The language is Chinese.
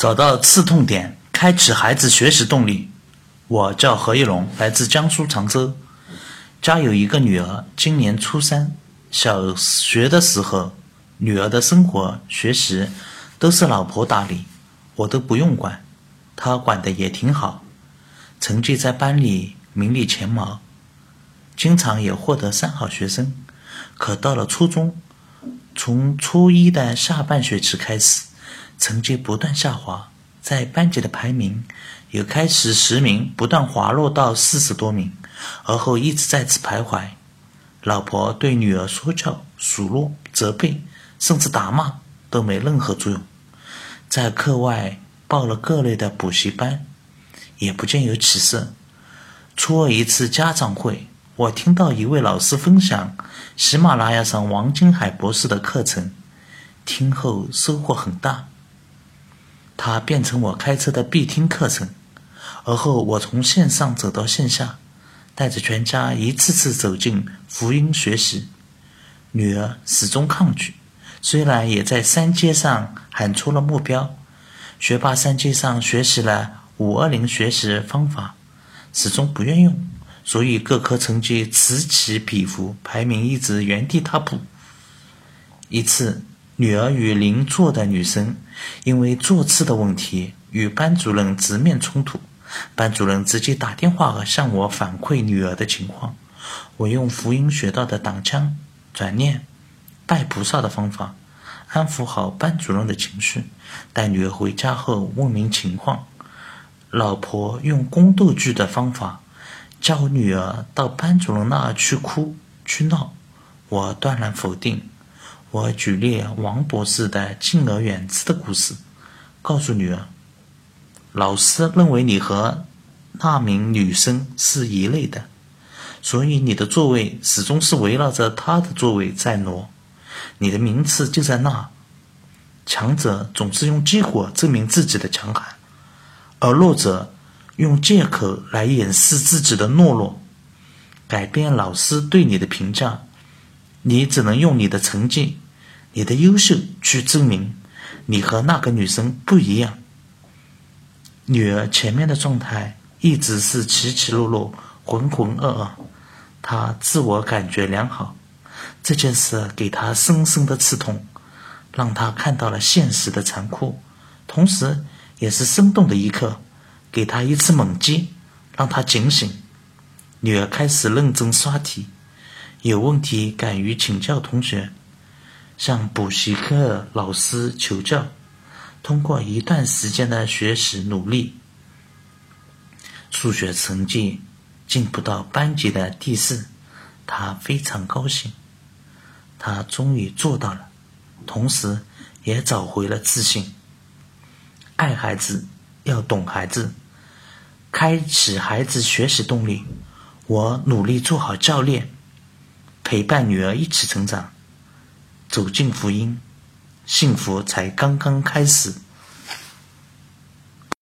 找到刺痛点，开启孩子学习动力。我叫何一龙，来自江苏常州，家有一个女儿，今年初三。小学的时候，女儿的生活、学习都是老婆打理，我都不用管，她管的也挺好，成绩在班里名列前茅，经常也获得三好学生。可到了初中，从初一的下半学期开始。成绩不断下滑，在班级的排名也开始十名不断滑落到四十多名，而后一直在此徘徊。老婆对女儿说教、数落、责备，甚至打骂都没任何作用。在课外报了各类的补习班，也不见有起色。初二一次家长会，我听到一位老师分享喜马拉雅上王金海博士的课程，听后收获很大。它变成我开车的必听课程，而后我从线上走到线下，带着全家一次次走进福音学习。女儿始终抗拒，虽然也在三阶上喊出了目标，学霸三阶上学习了五二零学习方法，始终不愿用，所以各科成绩此起彼伏，排名一直原地踏步。一次。女儿与邻座的女生因为坐次的问题与班主任直面冲突，班主任直接打电话向我反馈女儿的情况。我用福音学到的挡枪、转念、拜菩萨的方法，安抚好班主任的情绪。带女儿回家后问明情况，老婆用宫斗剧的方法叫女儿到班主任那儿去哭去闹，我断然否定。我举例王博士的敬而远之的故事，告诉女儿：老师认为你和那名女生是一类的，所以你的座位始终是围绕着她的座位在挪，你的名次就在那。强者总是用结果证明自己的强悍，而弱者用借口来掩饰自己的懦弱。改变老师对你的评价。你只能用你的成绩、你的优秀去证明你和那个女生不一样。女儿前面的状态一直是起起落落、浑浑噩噩，她自我感觉良好。这件事给她深深的刺痛，让她看到了现实的残酷，同时也是生动的一刻，给她一次猛击，让她警醒。女儿开始认真刷题。有问题敢于请教同学，向补习课老师求教。通过一段时间的学习努力，数学成绩进步到班级的第四，他非常高兴。他终于做到了，同时也找回了自信。爱孩子要懂孩子，开启孩子学习动力。我努力做好教练。陪伴女儿一起成长，走进福音，幸福才刚刚开始。